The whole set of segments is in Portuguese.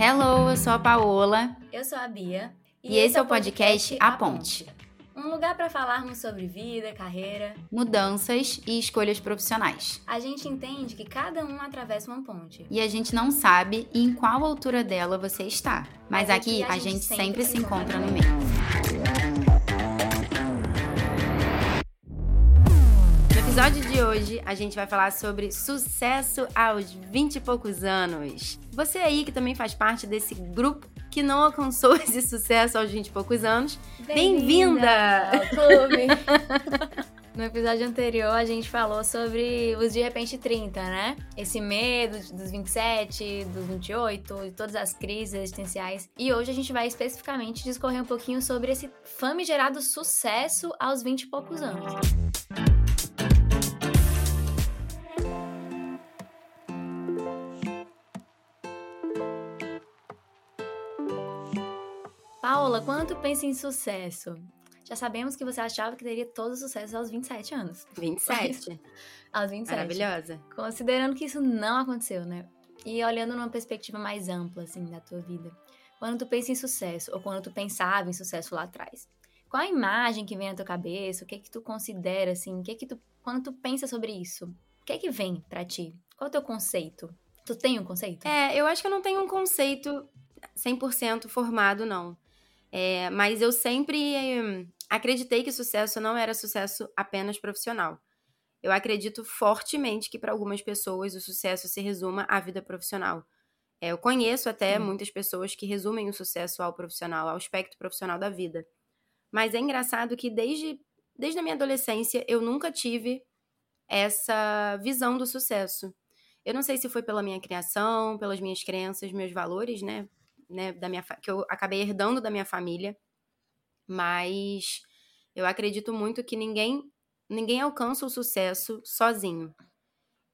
Hello, eu sou a Paola. Eu sou a Bia. E, e esse é o podcast A Ponte. Um lugar para falarmos sobre vida, carreira, mudanças e escolhas profissionais. A gente entende que cada um atravessa uma ponte. E a gente não sabe em qual altura dela você está. Mas, Mas aqui, aqui a, gente, gente sempre, sempre se encontra no meio. Episódio de hoje, a gente vai falar sobre sucesso aos 20 e poucos anos. Você aí que também faz parte desse grupo que não alcançou esse sucesso aos 20 e poucos anos, bem-vinda! Bem no episódio anterior, a gente falou sobre os de repente 30, né? Esse medo dos 27, dos 28, e todas as crises existenciais. E hoje a gente vai especificamente discorrer um pouquinho sobre esse famigerado sucesso aos 20 e poucos anos. Paola, quando tu pensa em sucesso, já sabemos que você achava que teria todo o sucesso aos 27 anos. 27? aos 27. Maravilhosa. Considerando que isso não aconteceu, né? E olhando numa perspectiva mais ampla, assim, da tua vida. Quando tu pensa em sucesso, ou quando tu pensava em sucesso lá atrás, qual a imagem que vem na tua cabeça? O que é que tu considera, assim? O que é que tu... Quando tu pensa sobre isso, o que é que vem para ti? Qual é o teu conceito? Tu tem um conceito? É, eu acho que eu não tenho um conceito 100% formado, não. É, mas eu sempre acreditei que sucesso não era sucesso apenas profissional. Eu acredito fortemente que para algumas pessoas o sucesso se resuma à vida profissional. É, eu conheço até Sim. muitas pessoas que resumem o sucesso ao profissional, ao aspecto profissional da vida. Mas é engraçado que desde, desde a minha adolescência eu nunca tive essa visão do sucesso. Eu não sei se foi pela minha criação, pelas minhas crenças, meus valores, né? Né, da minha que eu acabei herdando da minha família, mas eu acredito muito que ninguém ninguém alcança o sucesso sozinho.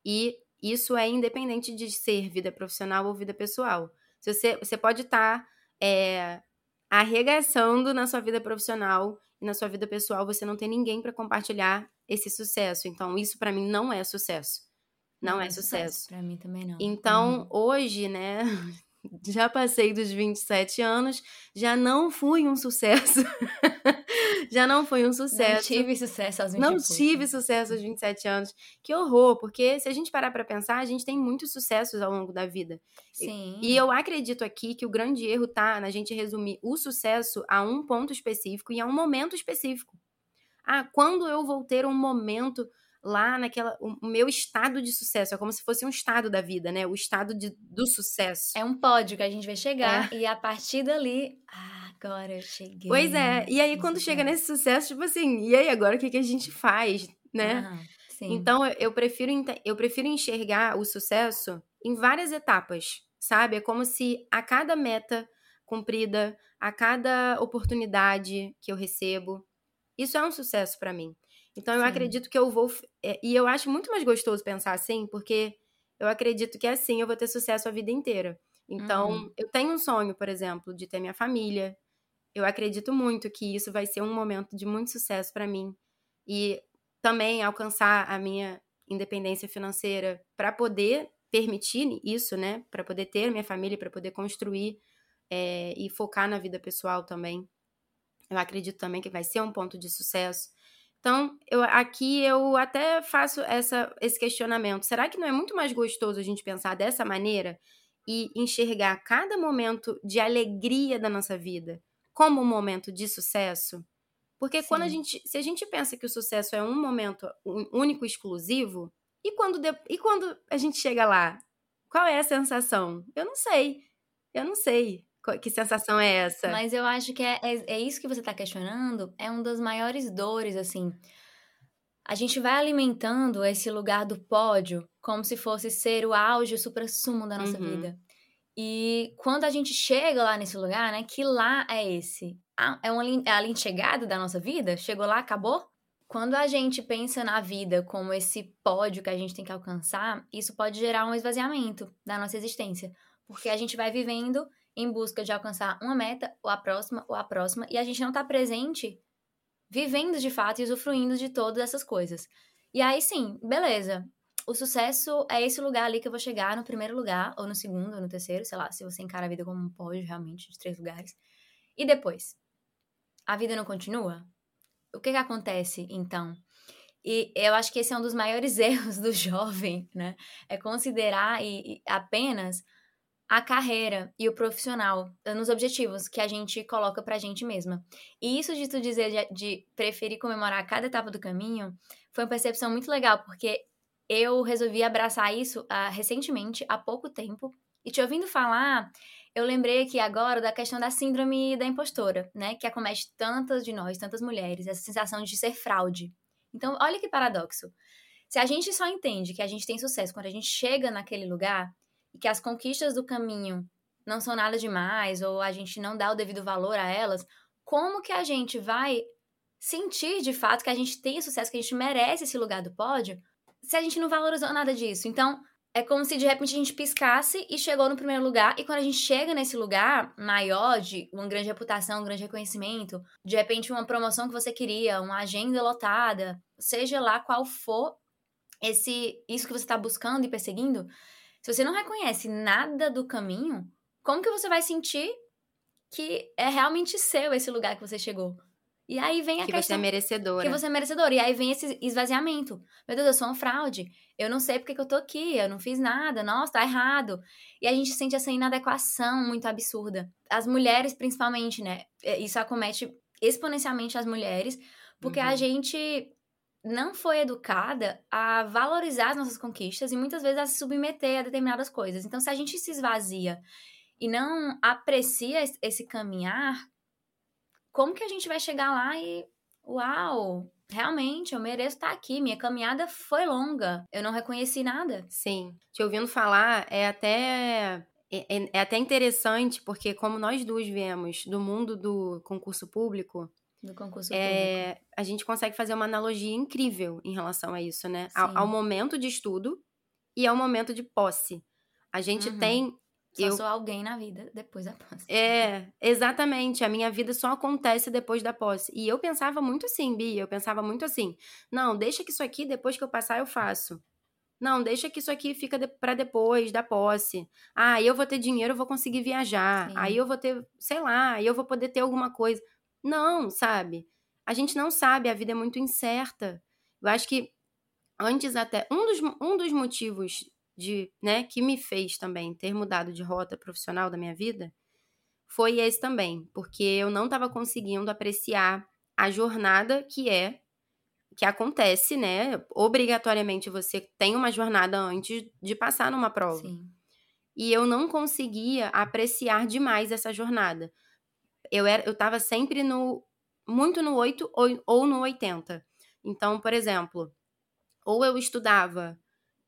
E isso é independente de ser vida profissional ou vida pessoal. Se você, você pode estar tá, é, arregaçando na sua vida profissional e na sua vida pessoal, você não tem ninguém para compartilhar esse sucesso. Então, isso para mim não é sucesso. Não, não é, é sucesso. sucesso. Para mim também não. Então, uhum. hoje, né, já passei dos 27 anos, já não fui um sucesso. já não fui um sucesso. Não tive sucesso aos 27 Não tive sucesso aos 27 anos. Que horror, porque se a gente parar para pensar, a gente tem muitos sucessos ao longo da vida. Sim. E, e eu acredito aqui que o grande erro tá na gente resumir o sucesso a um ponto específico e a um momento específico. Ah, quando eu vou ter um momento lá naquela. O meu estado de sucesso. É como se fosse um estado da vida, né? O estado de, do sucesso. É um pódio que a gente vai chegar. É. E a partir dali. Ah, agora eu cheguei. Pois é. E aí, quando chega nesse sucesso, tipo assim, e aí agora o que, que a gente faz, né? Ah, então, eu prefiro, eu prefiro enxergar o sucesso em várias etapas, sabe? É como se a cada meta cumprida, a cada oportunidade que eu recebo, isso é um sucesso para mim. Então eu Sim. acredito que eu vou. É, e eu acho muito mais gostoso pensar assim, porque eu acredito que assim eu vou ter sucesso a vida inteira. Então, uhum. eu tenho um sonho, por exemplo, de ter minha família. Eu acredito muito que isso vai ser um momento de muito sucesso para mim. E também alcançar a minha independência financeira para poder permitir isso, né? Para poder ter minha família, para poder construir é, e focar na vida pessoal também. Eu acredito também que vai ser um ponto de sucesso. Então, eu, aqui eu até faço essa, esse questionamento. Será que não é muito mais gostoso a gente pensar dessa maneira e enxergar cada momento de alegria da nossa vida como um momento de sucesso? Porque Sim. quando a gente, se a gente pensa que o sucesso é um momento único, exclusivo, e quando, de, e quando a gente chega lá, qual é a sensação? Eu não sei. Eu não sei. Que sensação é essa? Mas eu acho que é, é, é isso que você está questionando, é uma das maiores dores, assim. A gente vai alimentando esse lugar do pódio como se fosse ser o auge, o supra-sumo da nossa uhum. vida. E quando a gente chega lá nesse lugar, né, que lá é esse? é, uma, é a linha de chegada da nossa vida? Chegou lá, acabou? Quando a gente pensa na vida como esse pódio que a gente tem que alcançar, isso pode gerar um esvaziamento da nossa existência. Porque a gente vai vivendo em busca de alcançar uma meta, ou a próxima, ou a próxima, e a gente não está presente vivendo de fato e usufruindo de todas essas coisas. E aí sim, beleza. o sucesso é esse lugar ali que eu vou chegar no primeiro lugar, ou no segundo, ou no terceiro, sei lá, se você encara a vida como um pódio realmente de três lugares. E depois? A vida não continua? O que que acontece então? E eu acho que esse é um dos maiores erros do jovem, né? É considerar e, e apenas a carreira e o profissional nos objetivos que a gente coloca pra gente mesma. E isso de tu dizer de, de preferir comemorar cada etapa do caminho foi uma percepção muito legal, porque eu resolvi abraçar isso uh, recentemente, há pouco tempo. E te ouvindo falar, eu lembrei aqui agora da questão da síndrome da impostora, né? Que acomete tantas de nós, tantas mulheres, essa sensação de ser fraude. Então, olha que paradoxo. Se a gente só entende que a gente tem sucesso quando a gente chega naquele lugar e que as conquistas do caminho não são nada demais ou a gente não dá o devido valor a elas, como que a gente vai sentir de fato que a gente tem sucesso, que a gente merece esse lugar do pódio, se a gente não valorizou nada disso? Então, é como se de repente a gente piscasse e chegou no primeiro lugar, e quando a gente chega nesse lugar maior, de uma grande reputação, um grande reconhecimento, de repente uma promoção que você queria, uma agenda lotada, seja lá qual for esse isso que você está buscando e perseguindo, se você não reconhece nada do caminho, como que você vai sentir que é realmente seu esse lugar que você chegou? E aí vem a que questão... Que você é merecedora. Que você é merecedora. E aí vem esse esvaziamento. Meu Deus, eu sou uma fraude. Eu não sei porque que eu tô aqui. Eu não fiz nada. Nossa, tá errado. E a gente sente essa inadequação muito absurda. As mulheres, principalmente, né? É, isso acomete exponencialmente as mulheres. Porque uhum. a gente não foi educada a valorizar as nossas conquistas e muitas vezes a se submeter a determinadas coisas. Então, se a gente se esvazia e não aprecia esse caminhar, como que a gente vai chegar lá e uau, realmente eu mereço estar aqui, minha caminhada foi longa, eu não reconheci nada. Sim, te ouvindo falar é até é, é, é até interessante porque como nós duas viemos do mundo do concurso público, do concurso é, a gente consegue fazer uma analogia incrível em relação a isso, né? Ao, ao, momento de estudo e ao momento de posse. A gente uhum. tem. Só eu... sou alguém na vida depois da posse. É, exatamente. A minha vida só acontece depois da posse. E eu pensava muito assim, Bia. Eu pensava muito assim. Não, deixa que isso aqui, depois que eu passar, eu faço. Não, deixa que isso aqui fica de, para depois da posse. Ah, eu vou ter dinheiro, eu vou conseguir viajar. Sim. Aí eu vou ter, sei lá, aí eu vou poder ter alguma coisa. Não, sabe? A gente não sabe, a vida é muito incerta. Eu acho que antes até um dos, um dos motivos de, né, que me fez também ter mudado de rota profissional da minha vida foi esse também, porque eu não estava conseguindo apreciar a jornada que é que acontece, né? Obrigatoriamente você tem uma jornada antes de passar numa prova. Sim. E eu não conseguia apreciar demais essa jornada eu era, eu tava sempre no muito no 8 ou, ou no 80. Então, por exemplo, ou eu estudava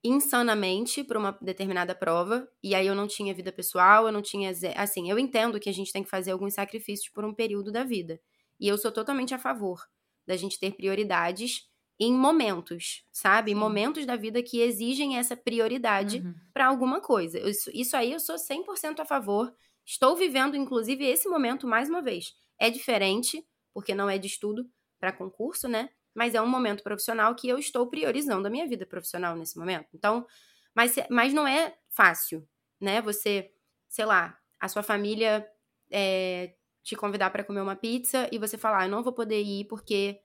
insanamente para uma determinada prova, e aí eu não tinha vida pessoal, eu não tinha. Assim, eu entendo que a gente tem que fazer alguns sacrifícios por um período da vida. E eu sou totalmente a favor da gente ter prioridades em momentos, sabe? Em momentos da vida que exigem essa prioridade uhum. para alguma coisa. Isso, isso aí eu sou 100% a favor Estou vivendo, inclusive, esse momento mais uma vez. É diferente, porque não é de estudo para concurso, né? Mas é um momento profissional que eu estou priorizando a minha vida profissional nesse momento. Então, mas, mas não é fácil, né? Você, sei lá, a sua família é, te convidar para comer uma pizza e você falar, ah, eu não vou poder ir porque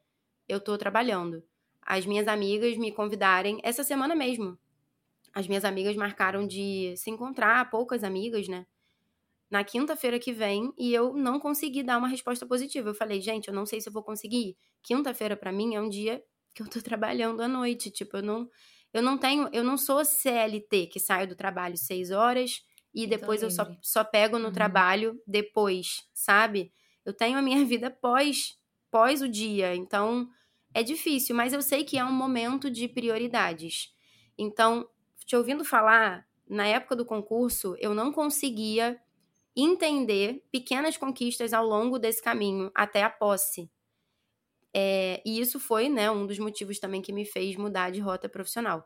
eu estou trabalhando. As minhas amigas me convidarem essa semana mesmo. As minhas amigas marcaram de se encontrar, poucas amigas, né? Na quinta-feira que vem e eu não consegui dar uma resposta positiva. Eu falei, gente, eu não sei se eu vou conseguir. Quinta-feira para mim é um dia que eu tô trabalhando à noite, tipo, eu não eu não tenho, eu não sou CLT que saio do trabalho seis horas e depois eu só, só pego no uhum. trabalho depois, sabe? Eu tenho a minha vida pós pós o dia, então é difícil, mas eu sei que é um momento de prioridades. Então, te ouvindo falar, na época do concurso, eu não conseguia entender pequenas conquistas ao longo desse caminho até a posse. É, e isso foi né, um dos motivos também que me fez mudar de rota profissional.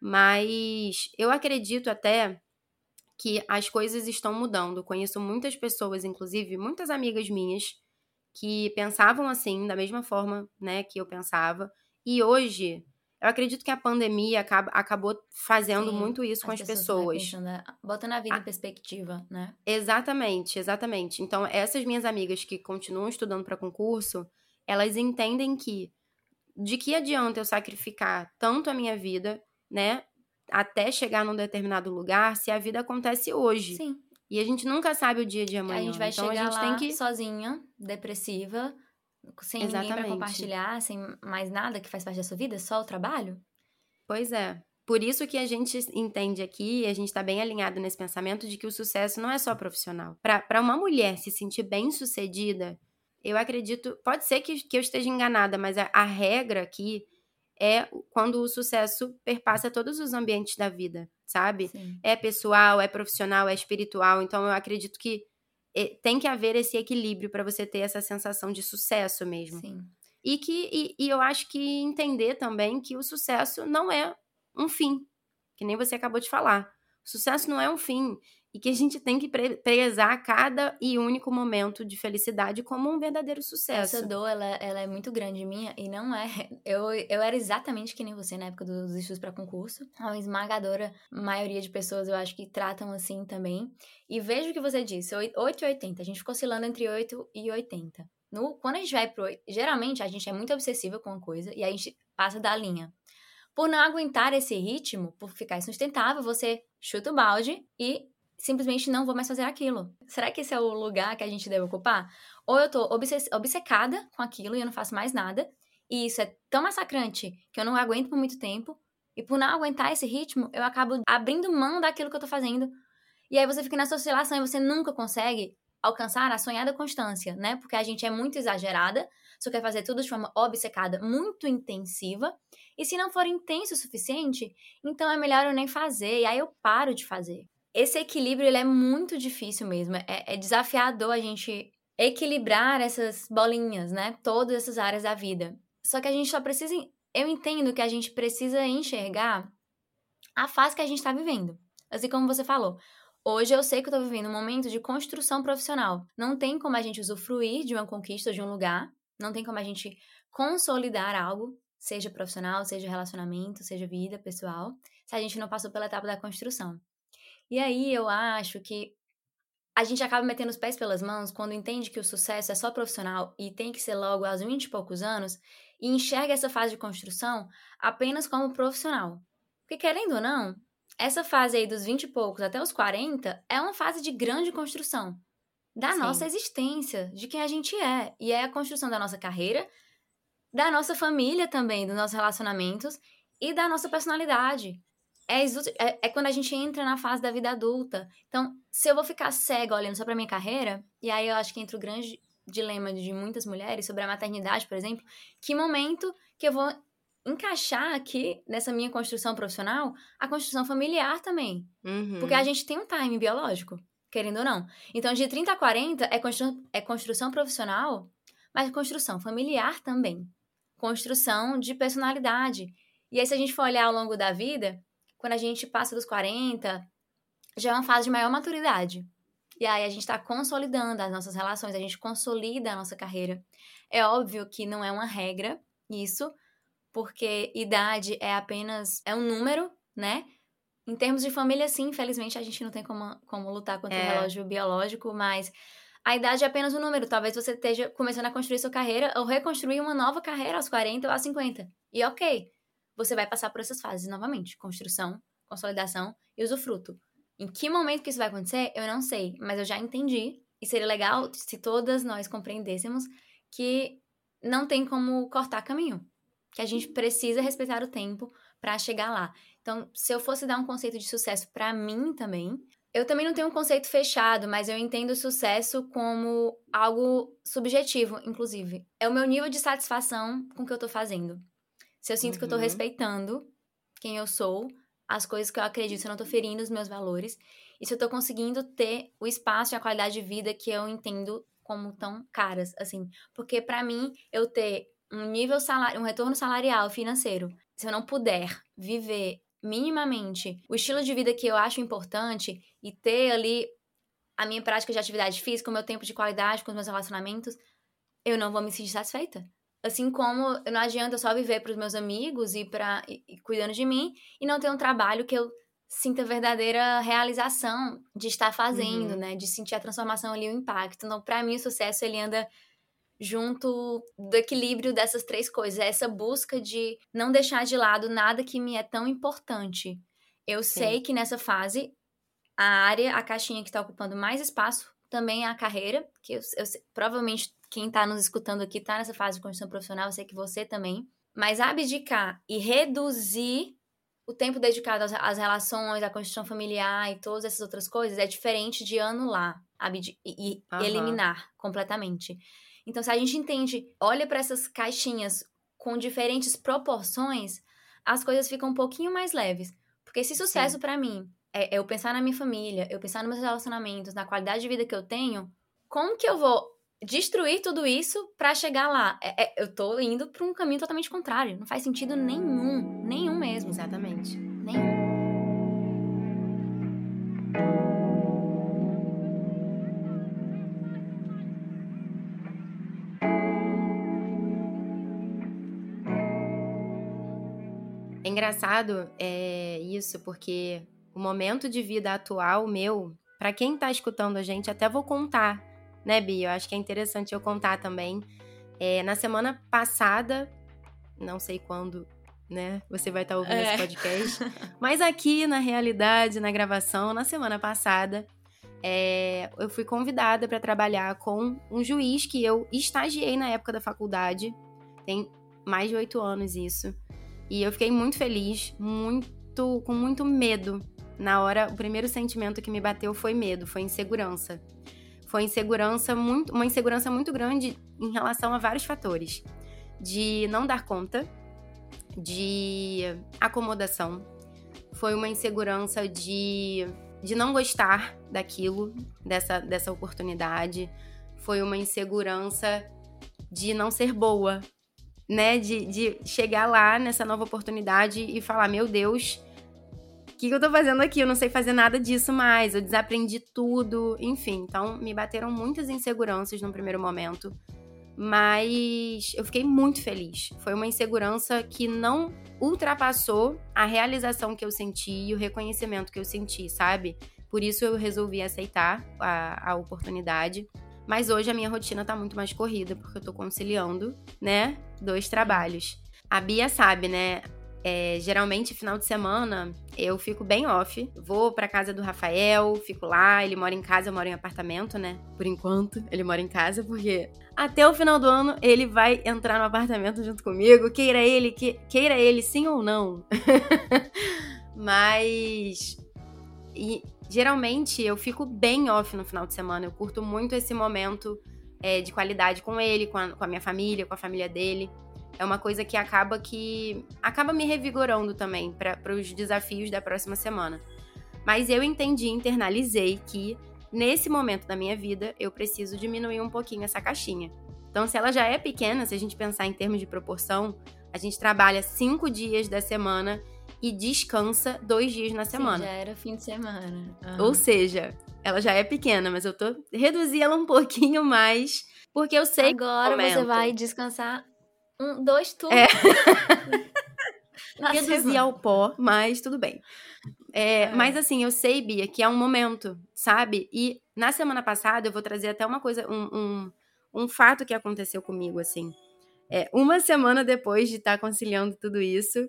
Mas eu acredito até que as coisas estão mudando. Conheço muitas pessoas, inclusive muitas amigas minhas, que pensavam assim, da mesma forma né, que eu pensava. E hoje Eu acredito que a pandemia acaba, acabou fazendo Sim, muito isso com as, as pessoas. pessoas. Né? Botando a vida a... em perspectiva, né? Exatamente, exatamente. Então, essas minhas amigas que continuam estudando para concurso, elas entendem que de que adianta eu sacrificar tanto a minha vida, né, até chegar num determinado lugar, se a vida acontece hoje. Sim. E a gente nunca sabe o dia de amanhã. A gente vai então, chegar a gente lá tem que sozinha, depressiva, sem Exatamente. ninguém pra compartilhar, sem mais nada que faz parte da sua vida, só o trabalho? Pois é. Por isso que a gente entende aqui, a gente está bem alinhado nesse pensamento de que o sucesso não é só profissional. Para uma mulher se sentir bem sucedida, eu acredito, pode ser que, que eu esteja enganada, mas a, a regra aqui é quando o sucesso perpassa todos os ambientes da vida, sabe? Sim. É pessoal, é profissional, é espiritual. Então eu acredito que tem que haver esse equilíbrio para você ter essa sensação de sucesso mesmo. Sim. E que e, e eu acho que entender também que o sucesso não é um fim, que nem você acabou de falar. O sucesso não é um fim e que a gente tem que prezar cada e único momento de felicidade como um verdadeiro sucesso. Essa dor, ela, ela é muito grande minha e não é. Eu, eu era exatamente que nem você na época dos estudos para concurso. A esmagadora maioria de pessoas eu acho que tratam assim também. E vejo o que você disse, 8 e 80. A gente ficou oscilando entre 8 e 80. No, quando a gente vai pro. Geralmente a gente é muito obsessiva com uma coisa e a gente passa da linha. Por não aguentar esse ritmo, por ficar insustentável, você chuta o balde e simplesmente não vou mais fazer aquilo. Será que esse é o lugar que a gente deve ocupar? Ou eu tô obcecada com aquilo e eu não faço mais nada, e isso é tão massacrante que eu não aguento por muito tempo, e por não aguentar esse ritmo, eu acabo abrindo mão daquilo que eu tô fazendo. E aí você fica nessa oscilação e você nunca consegue alcançar a sonhada constância, né? Porque a gente é muito exagerada, só quer fazer tudo de forma obcecada, muito intensiva. E se não for intenso o suficiente, então é melhor eu nem fazer. E aí eu paro de fazer esse equilíbrio ele é muito difícil mesmo. É, é desafiador a gente equilibrar essas bolinhas, né? Todas essas áreas da vida. Só que a gente só precisa. Eu entendo que a gente precisa enxergar a fase que a gente está vivendo. Assim como você falou. Hoje eu sei que eu estou vivendo um momento de construção profissional. Não tem como a gente usufruir de uma conquista de um lugar. Não tem como a gente consolidar algo, seja profissional, seja relacionamento, seja vida pessoal, se a gente não passou pela etapa da construção. E aí eu acho que a gente acaba metendo os pés pelas mãos quando entende que o sucesso é só profissional e tem que ser logo aos 20 e poucos anos e enxerga essa fase de construção apenas como profissional. Porque querendo ou não, essa fase aí dos 20 e poucos até os 40 é uma fase de grande construção da Sim. nossa existência, de quem a gente é. E é a construção da nossa carreira, da nossa família também, dos nossos relacionamentos e da nossa personalidade é, é, é, quando a gente entra na fase da vida adulta. Então, se eu vou ficar cega olhando só pra minha carreira, e aí eu acho que entra o grande dilema de muitas mulheres sobre a maternidade, por exemplo, que momento que eu vou encaixar aqui nessa minha construção profissional a construção familiar também. Uhum. Porque a gente tem um time biológico, querendo ou não. Então, de 30 a 40 é, constru é construção profissional, mas construção familiar também. Construção de personalidade. E aí, se a gente for olhar ao longo da vida, quando a gente passa dos 40, já é uma fase de maior maturidade. E aí a gente está consolidando as nossas relações, a gente consolida a nossa carreira. É óbvio que não é uma regra isso, porque idade é apenas é um número, né? Em termos de família, sim, infelizmente a gente não tem como, como lutar contra é. o relógio biológico, mas a idade é apenas um número. Talvez você esteja começando a construir sua carreira ou reconstruir uma nova carreira aos 40 ou aos 50. E ok, você vai passar por essas fases novamente: construção, consolidação e usufruto. Em que momento que isso vai acontecer, eu não sei, mas eu já entendi. E seria legal se todas nós compreendêssemos que não tem como cortar caminho, que a gente precisa respeitar o tempo para chegar lá. Então, se eu fosse dar um conceito de sucesso para mim também, eu também não tenho um conceito fechado, mas eu entendo o sucesso como algo subjetivo, inclusive. É o meu nível de satisfação com o que eu tô fazendo. Se eu sinto uhum. que eu tô uhum. respeitando quem eu sou, as coisas que eu acredito, se eu não tô ferindo os meus valores, e se eu tô conseguindo ter o espaço e a qualidade de vida que eu entendo como tão caras, assim. Porque para mim, eu ter um nível salário, um retorno salarial financeiro, se eu não puder viver minimamente o estilo de vida que eu acho importante e ter ali a minha prática de atividade física, o meu tempo de qualidade com os meus relacionamentos, eu não vou me sentir satisfeita. Assim como não adianta só viver para os meus amigos e para cuidando de mim e não ter um trabalho que eu sinta verdadeira realização de estar fazendo, uhum. né? De sentir a transformação ali, o impacto. Então, para mim, o sucesso ele anda junto do equilíbrio dessas três coisas, é essa busca de não deixar de lado nada que me é tão importante. Eu Sim. sei que nessa fase a área, a caixinha que está ocupando mais espaço também é a carreira, que eu, eu provavelmente quem está nos escutando aqui está nessa fase de construção profissional, eu sei que você também. Mas abdicar e reduzir o tempo dedicado às, às relações, à construção familiar e todas essas outras coisas é diferente de anular e, e uhum. eliminar completamente. Então, se a gente entende, olha para essas caixinhas com diferentes proporções, as coisas ficam um pouquinho mais leves. Porque se sucesso para mim é eu pensar na minha família, eu pensar nos meus relacionamentos, na qualidade de vida que eu tenho, como que eu vou destruir tudo isso para chegar lá? É, é, eu tô indo para um caminho totalmente contrário. Não faz sentido nenhum, nenhum mesmo. Exatamente. Nenhum. É engraçado é, isso, porque o momento de vida atual meu, para quem tá escutando a gente, até vou contar, né, Bia? Eu acho que é interessante eu contar também. É, na semana passada, não sei quando, né? Você vai estar tá ouvindo é. esse podcast. Mas aqui, na realidade, na gravação, na semana passada, é, eu fui convidada para trabalhar com um juiz que eu estagiei na época da faculdade. Tem mais de oito anos isso. E eu fiquei muito feliz, muito, com muito medo na hora, o primeiro sentimento que me bateu foi medo, foi insegurança. Foi insegurança muito, uma insegurança muito grande em relação a vários fatores. De não dar conta, de acomodação. Foi uma insegurança de, de não gostar daquilo, dessa, dessa oportunidade. Foi uma insegurança de não ser boa, né? De, de chegar lá nessa nova oportunidade e falar: meu Deus, que, que eu tô fazendo aqui? Eu não sei fazer nada disso mais, eu desaprendi tudo, enfim. Então, me bateram muitas inseguranças no primeiro momento, mas eu fiquei muito feliz. Foi uma insegurança que não ultrapassou a realização que eu senti e o reconhecimento que eu senti, sabe? Por isso eu resolvi aceitar a, a oportunidade. Mas hoje a minha rotina tá muito mais corrida, porque eu tô conciliando, né, dois trabalhos. A Bia sabe, né? É, geralmente, final de semana, eu fico bem off. Vou pra casa do Rafael, fico lá. Ele mora em casa, eu moro em apartamento, né? Por enquanto, ele mora em casa, porque até o final do ano ele vai entrar no apartamento junto comigo, queira ele, que, queira ele sim ou não. Mas. E, geralmente eu fico bem off no final de semana. Eu curto muito esse momento é, de qualidade com ele, com a, com a minha família, com a família dele é uma coisa que acaba que acaba me revigorando também para os desafios da próxima semana. Mas eu entendi, internalizei que nesse momento da minha vida eu preciso diminuir um pouquinho essa caixinha. Então, se ela já é pequena, se a gente pensar em termos de proporção, a gente trabalha cinco dias da semana e descansa dois dias na semana. Sim, já era fim de semana. Uhum. Ou seja, ela já é pequena, mas eu tô reduzindo ela um pouquinho mais, porque eu sei Agora que você vai descansar um, dois tubos. É. Reduzir ao pó, mas tudo bem. É, é. Mas assim, eu sei, Bia, que é um momento, sabe? E na semana passada eu vou trazer até uma coisa, um, um, um fato que aconteceu comigo, assim. É, uma semana depois de estar tá conciliando tudo isso,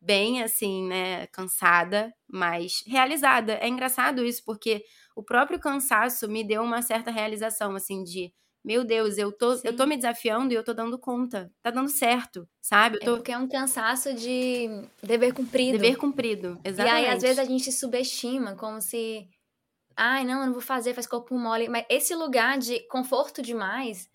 bem assim, né, cansada, mas realizada. É engraçado isso, porque o próprio cansaço me deu uma certa realização, assim, de meu Deus, eu tô, eu tô me desafiando e eu tô dando conta. Tá dando certo, sabe? Eu é tô... É porque é um cansaço de dever cumprido. Dever cumprido, exatamente. E aí, às vezes, a gente subestima, como se. Ai, não, eu não vou fazer, faz corpo mole. Mas esse lugar de conforto demais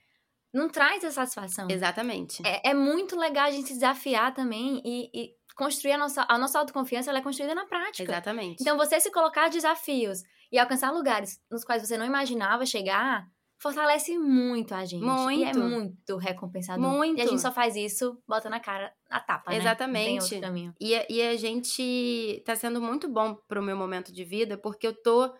não traz a satisfação. Exatamente. É, é muito legal a gente se desafiar também e, e construir a nossa, a nossa autoconfiança, ela é construída na prática. Exatamente. Então, você se colocar desafios e alcançar lugares nos quais você não imaginava chegar fortalece muito a gente. Muito. E é muito recompensador. Muito. E a gente só faz isso, bota na cara a tapa, né? Exatamente. E, e a gente tá sendo muito bom pro meu momento de vida, porque eu tô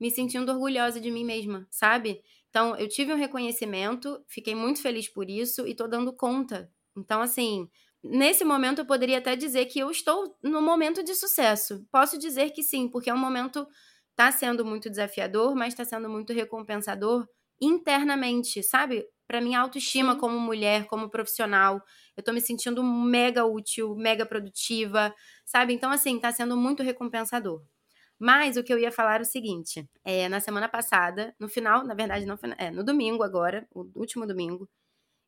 me sentindo orgulhosa de mim mesma, sabe? Então, eu tive um reconhecimento, fiquei muito feliz por isso e tô dando conta. Então, assim, nesse momento eu poderia até dizer que eu estou no momento de sucesso. Posso dizer que sim, porque é um momento tá sendo muito desafiador, mas está sendo muito recompensador internamente, sabe? Para minha autoestima sim. como mulher, como profissional, eu tô me sentindo mega útil, mega produtiva, sabe? Então assim, tá sendo muito recompensador. Mas o que eu ia falar é o seguinte: é, na semana passada, no final, na verdade, não é, no domingo agora, o último domingo,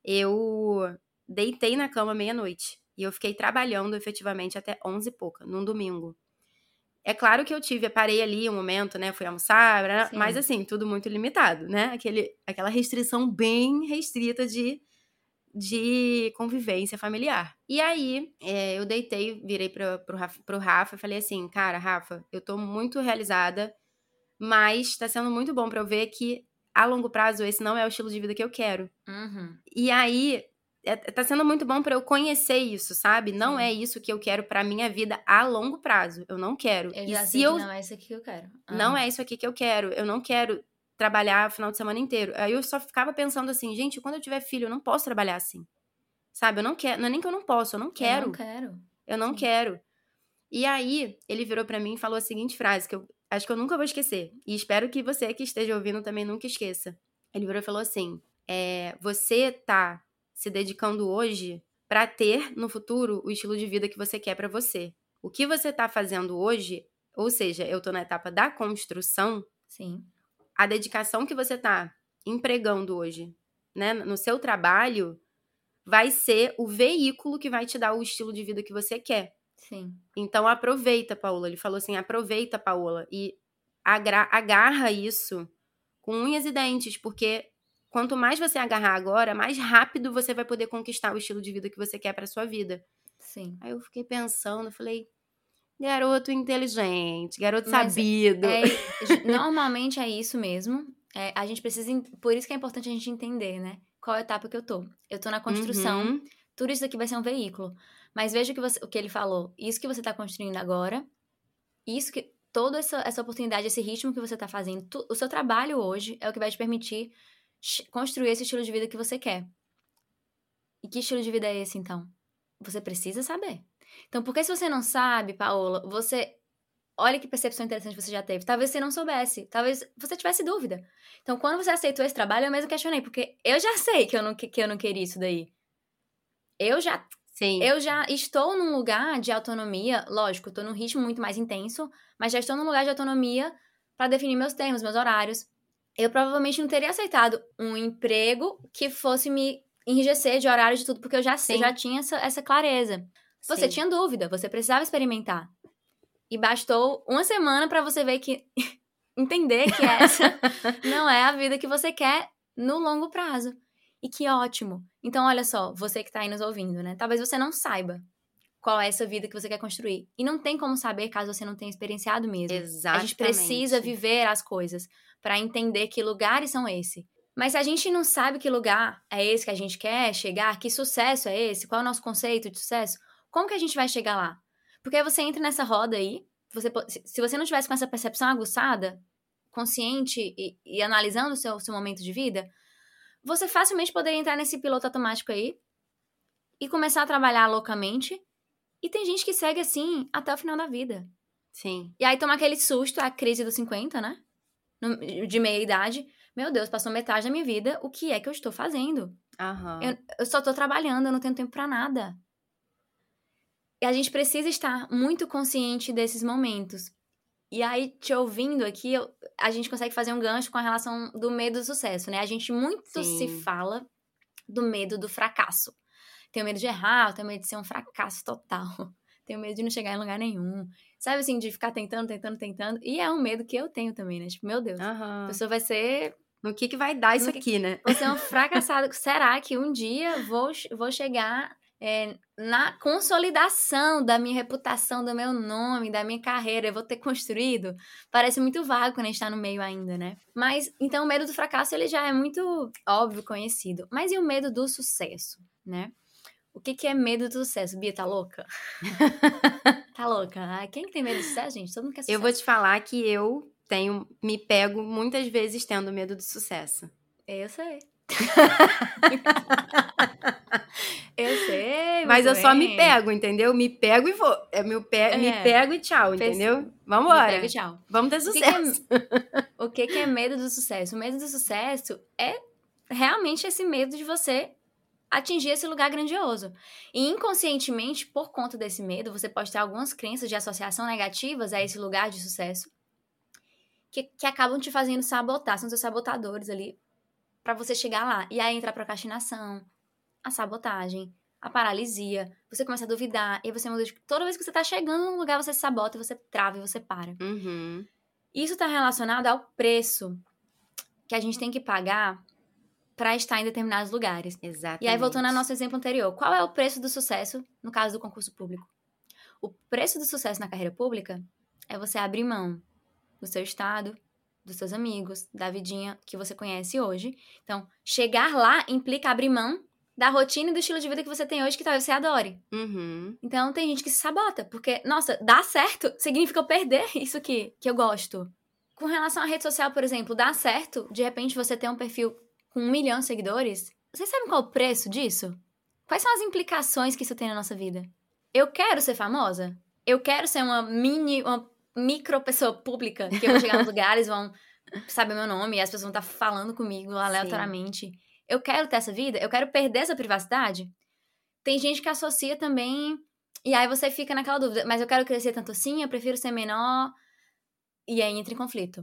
eu deitei na cama meia-noite. E eu fiquei trabalhando efetivamente até 11 e pouca, num domingo. É claro que eu tive, parei ali um momento, né? Fui almoçar, Sim. mas assim, tudo muito limitado, né? Aquele, aquela restrição bem restrita de de convivência familiar. E aí, é, eu deitei, virei pro, pro, Rafa, pro Rafa e falei assim: Cara, Rafa, eu tô muito realizada, mas tá sendo muito bom pra eu ver que a longo prazo esse não é o estilo de vida que eu quero. Uhum. E aí, tá sendo muito bom para eu conhecer isso, sabe? Não Sim. é isso que eu quero para minha vida a longo prazo. Eu não quero. Eu e se eu não é isso aqui que eu quero. Uhum. Não é isso aqui que eu quero. Eu não quero trabalhar o final de semana inteiro. Aí eu só ficava pensando assim, gente, quando eu tiver filho, eu não posso trabalhar assim. Sabe? Eu não quero. Não é nem que eu não posso, eu não quero. Eu não quero. Eu não Sim. quero. E aí, ele virou para mim e falou a seguinte frase, que eu acho que eu nunca vou esquecer. E espero que você que esteja ouvindo também nunca esqueça. Ele virou e falou assim: é, você tá se dedicando hoje para ter no futuro o estilo de vida que você quer para você. O que você tá fazendo hoje, ou seja, eu tô na etapa da construção. Sim a dedicação que você está empregando hoje, né, no seu trabalho, vai ser o veículo que vai te dar o estilo de vida que você quer. Sim. Então aproveita, Paola. Ele falou assim: aproveita, Paola, e agarra isso com unhas e dentes, porque quanto mais você agarrar agora, mais rápido você vai poder conquistar o estilo de vida que você quer para sua vida. Sim. Aí eu fiquei pensando, falei, Garoto inteligente, garoto Mas sabido. É, normalmente é isso mesmo. É, a gente precisa. Por isso que é importante a gente entender, né? Qual etapa que eu tô. Eu tô na construção. Uhum. Tudo isso aqui vai ser um veículo. Mas veja o que, você, o que ele falou. Isso que você tá construindo agora. Isso que. Toda essa, essa oportunidade, esse ritmo que você tá fazendo. Tu, o seu trabalho hoje é o que vai te permitir construir esse estilo de vida que você quer. E que estilo de vida é esse, então? Você precisa saber. Então, porque se você não sabe, Paola, você. Olha que percepção interessante você já teve. Talvez você não soubesse, talvez você tivesse dúvida. Então, quando você aceitou esse trabalho, eu mesmo questionei, porque eu já sei que eu não, que eu não queria isso daí. Eu já. Sim. Eu já estou num lugar de autonomia, lógico, estou num ritmo muito mais intenso, mas já estou num lugar de autonomia para definir meus termos, meus horários. Eu provavelmente não teria aceitado um emprego que fosse me enrijecer de horário de tudo, porque eu já, sei, já tinha essa, essa clareza. Você Sim. tinha dúvida, você precisava experimentar. E bastou uma semana para você ver que. entender que essa não é a vida que você quer no longo prazo. E que ótimo. Então, olha só, você que tá aí nos ouvindo, né? Talvez você não saiba qual é essa vida que você quer construir. E não tem como saber caso você não tenha experienciado mesmo. Exatamente. A gente precisa viver as coisas para entender que lugares são esse. Mas se a gente não sabe que lugar é esse que a gente quer chegar, que sucesso é esse, qual é o nosso conceito de sucesso, como que a gente vai chegar lá? Porque aí você entra nessa roda aí, você, se você não tivesse com essa percepção aguçada, consciente e, e analisando o seu, seu momento de vida, você facilmente poderia entrar nesse piloto automático aí e começar a trabalhar loucamente. E tem gente que segue assim até o final da vida. Sim. E aí toma aquele susto, a crise dos 50, né? De meia idade. Meu Deus, passou metade da minha vida, o que é que eu estou fazendo? Uhum. Eu, eu só tô trabalhando, eu não tenho tempo para nada. E a gente precisa estar muito consciente desses momentos. E aí, te ouvindo aqui, eu, a gente consegue fazer um gancho com a relação do medo do sucesso, né? A gente muito Sim. se fala do medo do fracasso. Tenho medo de errar, tenho medo de ser um fracasso total. Tenho medo de não chegar em lugar nenhum. Sabe assim, de ficar tentando, tentando, tentando. E é um medo que eu tenho também, né? Tipo, meu Deus, uhum. a pessoa vai ser. No que, que vai dar isso aqui, né? Vou ser um fracassado. Será que um dia vou, vou chegar é, na consolidação da minha reputação, do meu nome, da minha carreira, eu vou ter construído, parece muito vago quando a gente tá no meio ainda, né? Mas, então, o medo do fracasso, ele já é muito óbvio, conhecido. Mas e o medo do sucesso, né? O que, que é medo do sucesso? Bia, tá louca? tá louca? Ah, quem que tem medo do sucesso, gente? Todo mundo quer sucesso. Eu vou te falar que eu tenho, me pego muitas vezes tendo medo do sucesso. Eu sei. eu sei. Mas eu bem. só me pego, entendeu? Me pego e vou. Eu me, pe é. me pego e tchau, entendeu? Vamos embora. Me pego e tchau. Vamos ter sucesso. O, que, que, é, o que, que é medo do sucesso? O medo do sucesso é realmente esse medo de você atingir esse lugar grandioso. E inconscientemente, por conta desse medo, você pode ter algumas crenças de associação negativas a esse lugar de sucesso que, que acabam te fazendo sabotar, são seus sabotadores ali para você chegar lá. E aí entra a procrastinação, a sabotagem, a paralisia, você começa a duvidar, e você muda de... Toda vez que você tá chegando num lugar, você se sabota, você trava e você para. Uhum. Isso tá relacionado ao preço que a gente tem que pagar para estar em determinados lugares. Exatamente. E aí, voltando ao nosso exemplo anterior, qual é o preço do sucesso no caso do concurso público? O preço do sucesso na carreira pública é você abrir mão do seu estado, dos seus amigos, da vidinha que você conhece hoje. Então, chegar lá implica abrir mão da rotina e do estilo de vida que você tem hoje que talvez você adore. Uhum. Então, tem gente que se sabota, porque, nossa, dar certo significa eu perder isso que, que eu gosto. Com relação à rede social, por exemplo, dar certo, de repente você ter um perfil com um milhão de seguidores, vocês sabem qual é o preço disso? Quais são as implicações que isso tem na nossa vida? Eu quero ser famosa? Eu quero ser uma mini, uma micro pessoa pública, que eu vou chegar nos lugares, vão saber meu nome, e as pessoas vão estar falando comigo aleatoriamente. Sim. Eu quero ter essa vida? Eu quero perder essa privacidade? Tem gente que associa também, e aí você fica naquela dúvida, mas eu quero crescer tanto assim, eu prefiro ser menor, e aí entra em conflito.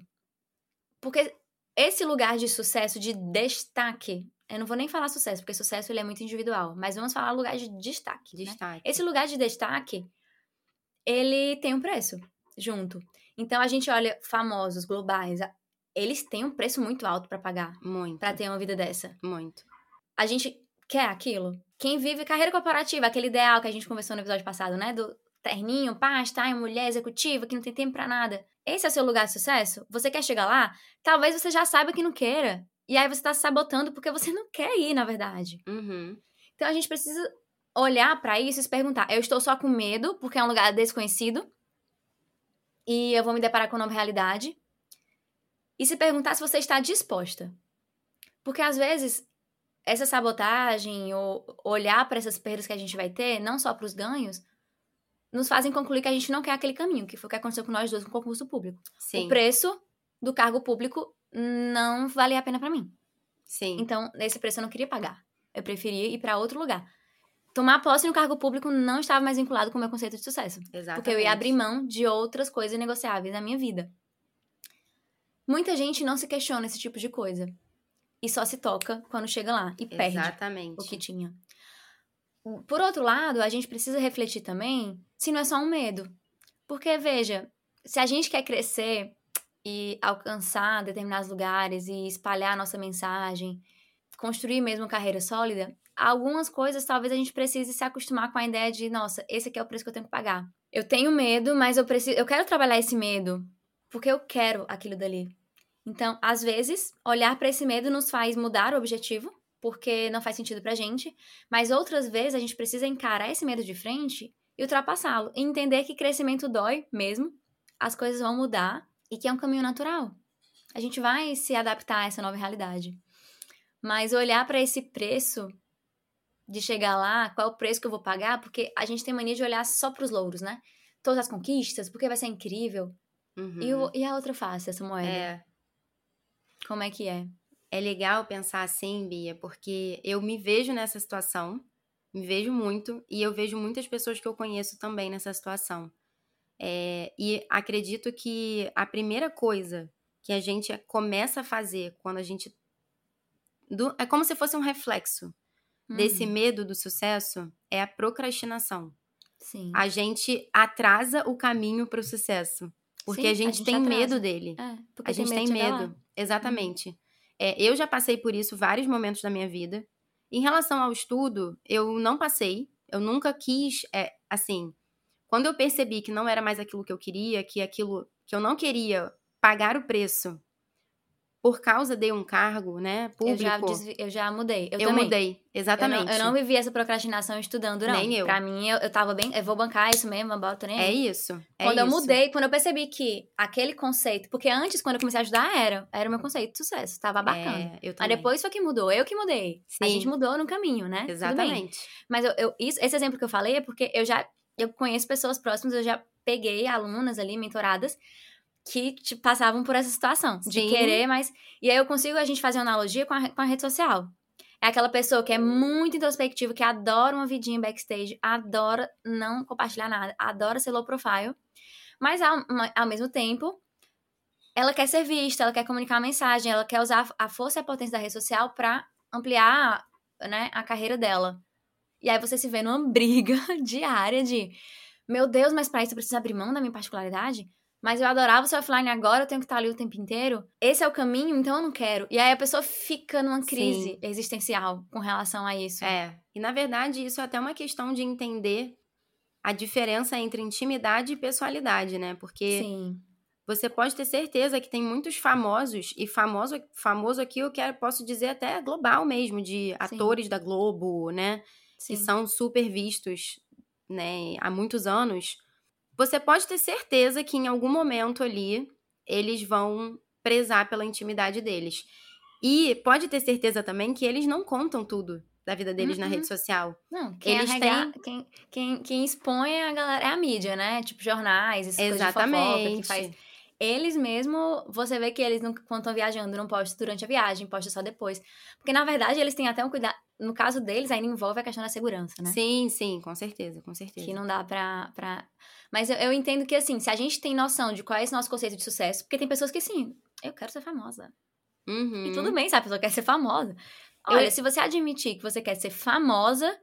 Porque esse lugar de sucesso, de destaque, eu não vou nem falar sucesso, porque sucesso ele é muito individual, mas vamos falar lugar de destaque. Né? Destaque. Né? Esse lugar de destaque, ele tem um preço junto. Então a gente olha famosos globais, eles têm um preço muito alto para pagar. Muito. Para ter uma vida dessa. Muito. A gente quer aquilo. Quem vive carreira corporativa, aquele ideal que a gente conversou no episódio passado, né? Do terninho, pasta, mulher executiva que não tem tempo para nada. Esse é o seu lugar de sucesso? Você quer chegar lá? Talvez você já saiba que não queira. E aí você tá se sabotando porque você não quer ir, na verdade. Uhum. Então a gente precisa olhar para isso e se perguntar: eu estou só com medo porque é um lugar desconhecido e eu vou me deparar com uma nova realidade? E se perguntar se você está disposta. Porque às vezes essa sabotagem ou olhar para essas perdas que a gente vai ter, não só para os ganhos, nos fazem concluir que a gente não quer aquele caminho, que foi o que aconteceu com nós dois com o concurso público. Sim. O preço do cargo público não valia a pena para mim. Sim. Então, esse preço eu não queria pagar. Eu preferia ir para outro lugar. Tomar posse no cargo público não estava mais vinculado com o meu conceito de sucesso. Exatamente. Porque eu ia abrir mão de outras coisas negociáveis na minha vida. Muita gente não se questiona esse tipo de coisa. E só se toca quando chega lá e perde Exatamente. o que tinha. Por outro lado, a gente precisa refletir também se não é só um medo. Porque, veja, se a gente quer crescer e alcançar determinados lugares e espalhar nossa mensagem, construir mesmo carreira sólida, algumas coisas talvez a gente precise se acostumar com a ideia de, nossa, esse aqui é o preço que eu tenho que pagar. Eu tenho medo, mas eu preciso, eu quero trabalhar esse medo porque eu quero aquilo dali. Então, às vezes, olhar para esse medo nos faz mudar o objetivo porque não faz sentido pra gente, mas outras vezes a gente precisa encarar esse medo de frente e ultrapassá-lo, e entender que crescimento dói mesmo, as coisas vão mudar e que é um caminho natural. A gente vai se adaptar a essa nova realidade. Mas olhar para esse preço de chegar lá, qual é o preço que eu vou pagar, porque a gente tem mania de olhar só para os louros, né? Todas as conquistas, porque vai ser incrível. Uhum. E, o, e a outra face, essa moeda? É. Como é que é? É legal pensar assim, Bia, porque eu me vejo nessa situação, me vejo muito, e eu vejo muitas pessoas que eu conheço também nessa situação. É, e acredito que a primeira coisa que a gente começa a fazer quando a gente. Do, é como se fosse um reflexo uhum. desse medo do sucesso é a procrastinação. Sim. A gente atrasa o caminho para o sucesso. Porque Sim, a, gente a, gente tem atrasa. medo dele. É, a gente tem medo. Uhum. Exatamente. Uhum. É, eu já passei por isso vários momentos da minha vida. Em relação ao estudo, eu não passei. Eu nunca quis, é, assim, quando eu percebi que não era mais aquilo que eu queria, que aquilo que eu não queria pagar o preço por causa de um cargo, né, público. Eu já, eu já mudei. Eu, eu também. mudei, exatamente. Eu não, eu não, vivi essa procrastinação estudando, não. Nem eu. Pra mim, eu, eu tava bem, eu vou bancar isso mesmo, eu boto nem É isso. É quando isso. eu mudei, quando eu percebi que aquele conceito, porque antes, quando eu comecei a ajudar, era, era o meu conceito de sucesso, tava bacana. É, eu também. depois foi que mudou, eu que mudei. Sim. A gente mudou no caminho, né? Exatamente. Mas eu, eu- isso, esse exemplo que eu falei é porque eu já eu conheço pessoas próximas, eu já peguei alunas ali, mentoradas, que tipo, passavam por essa situação de Sim. querer, mas. E aí eu consigo a gente fazer uma analogia com a, com a rede social. É aquela pessoa que é muito introspectiva, que adora uma vidinha backstage, adora não compartilhar nada, adora ser low profile, mas ao, ao mesmo tempo. Ela quer ser vista, ela quer comunicar uma mensagem, ela quer usar a força e a potência da rede social pra ampliar né, a carreira dela. E aí você se vê numa briga diária de, meu Deus, mas pra isso eu preciso abrir mão da minha particularidade? Mas eu adorava o seu offline agora, eu tenho que estar ali o tempo inteiro. Esse é o caminho, então eu não quero. E aí a pessoa fica numa crise Sim. existencial com relação a isso. É. E na verdade, isso é até uma questão de entender a diferença entre intimidade e pessoalidade, né? Porque Sim. você pode ter certeza que tem muitos famosos, e famoso, famoso aqui eu quero, posso dizer até global mesmo, de atores da Globo, né? Sim. que são super vistos, né, há muitos anos, você pode ter certeza que em algum momento ali eles vão prezar pela intimidade deles. E pode ter certeza também que eles não contam tudo da vida deles na Uhum. rede social. Não, quem, Eles arrega- quem, quem, quem expõe a galera é a mídia, né? Tipo, jornais, essas coisas de fofoca que Exatamente. faz Eles mesmo, você vê que eles, não, quando estão viajando, não postam durante a viagem, postam só depois. Porque, na verdade, eles têm até um cuidado. No caso deles, ainda envolve a questão da segurança, né? Sim, sim, com certeza, com certeza. Que não dá pra. pra... Mas eu, eu entendo que, assim, se a gente tem noção de qual é esse nosso conceito de sucesso, porque tem pessoas que, assim, eu quero ser famosa. Uhum. E tudo bem se a pessoa quer ser famosa. Olha, se você admitir que você quer ser famosa,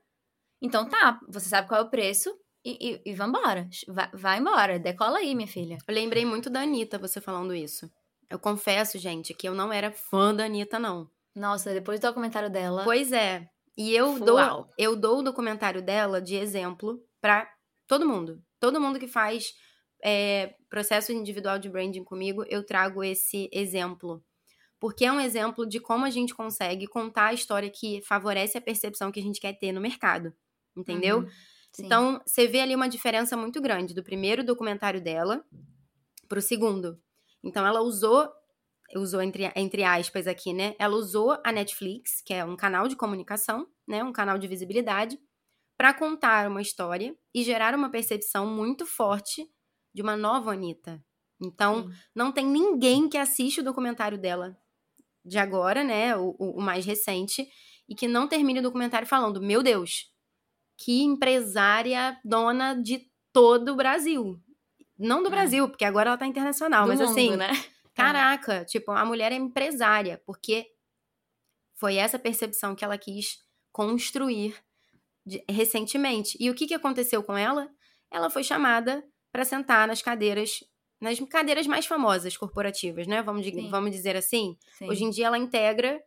então tá, você sabe qual é o preço e, e, e vambora. Vai, vai embora, decola aí, minha filha. Eu lembrei muito da Anitta, você falando isso. Eu confesso, gente, que eu não era fã da Anitta, não. Nossa, depois do documentário dela. Pois é. E eu Uau. dou, eu dou o documentário dela de exemplo pra todo mundo. Todo mundo que faz é, processo individual de branding comigo, eu trago esse exemplo. Porque é um exemplo de como a gente consegue contar a história que favorece a percepção que a gente quer ter no mercado. Entendeu? Uhum. Então, você vê ali uma diferença muito grande do primeiro documentário dela pro segundo. Então, ela usou, usou entre, entre aspas aqui, né? Ela usou a Netflix, que é um canal de comunicação, né? Um canal de visibilidade, para contar uma história e gerar uma percepção muito forte de uma nova Anitta. Então, Sim. não tem ninguém que assiste o documentário dela de agora, né? O, o, o mais recente, e que não termine o documentário falando: Meu Deus, que empresária dona de todo o Brasil. Não do É. Brasil, porque agora ela tá internacional, Do mas mundo, assim, né? caraca, tipo, a mulher é empresária, porque foi essa percepção que ela quis construir de- recentemente. E o que, que aconteceu com ela? Ela foi chamada para sentar nas cadeiras, nas cadeiras mais famosas corporativas, né? Vamos, Sim. vamos dizer assim. Sim. Hoje em dia ela integra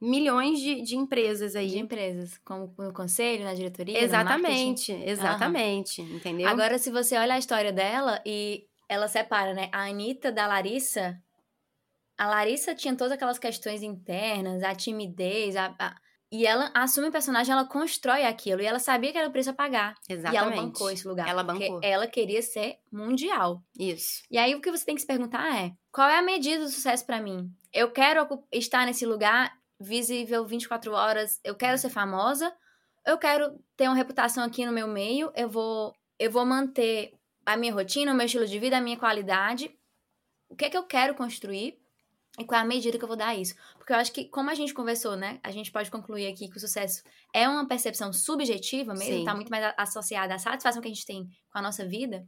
milhões de, de empresas aí. de empresas, como no conselho, na diretoria. Exatamente, exatamente, entendeu? Agora, se você olha a história dela e ela separa, né? A Anitta da Larissa. A Larissa tinha todas aquelas questões internas, a timidez, a, a- e ela assume o personagem, ela constrói aquilo. E ela sabia que era o preço a pagar. Exatamente. E ela bancou esse lugar. Ela porque bancou. ela queria ser mundial. Isso. E aí o que você tem que se perguntar é: qual é a medida do sucesso pra mim? Eu quero estar nesse lugar visível 24 horas, eu quero ser famosa, eu quero ter uma reputação aqui no meu meio, eu vou eu vou manter a minha rotina, o meu estilo de vida, a minha qualidade. O que é que eu quero construir? E qual é a medida que eu vou dar a isso? Porque eu acho que, como a gente conversou, né? A gente pode concluir aqui que o sucesso é uma percepção subjetiva mesmo, Sim. tá muito mais associada à satisfação que a gente tem com a nossa vida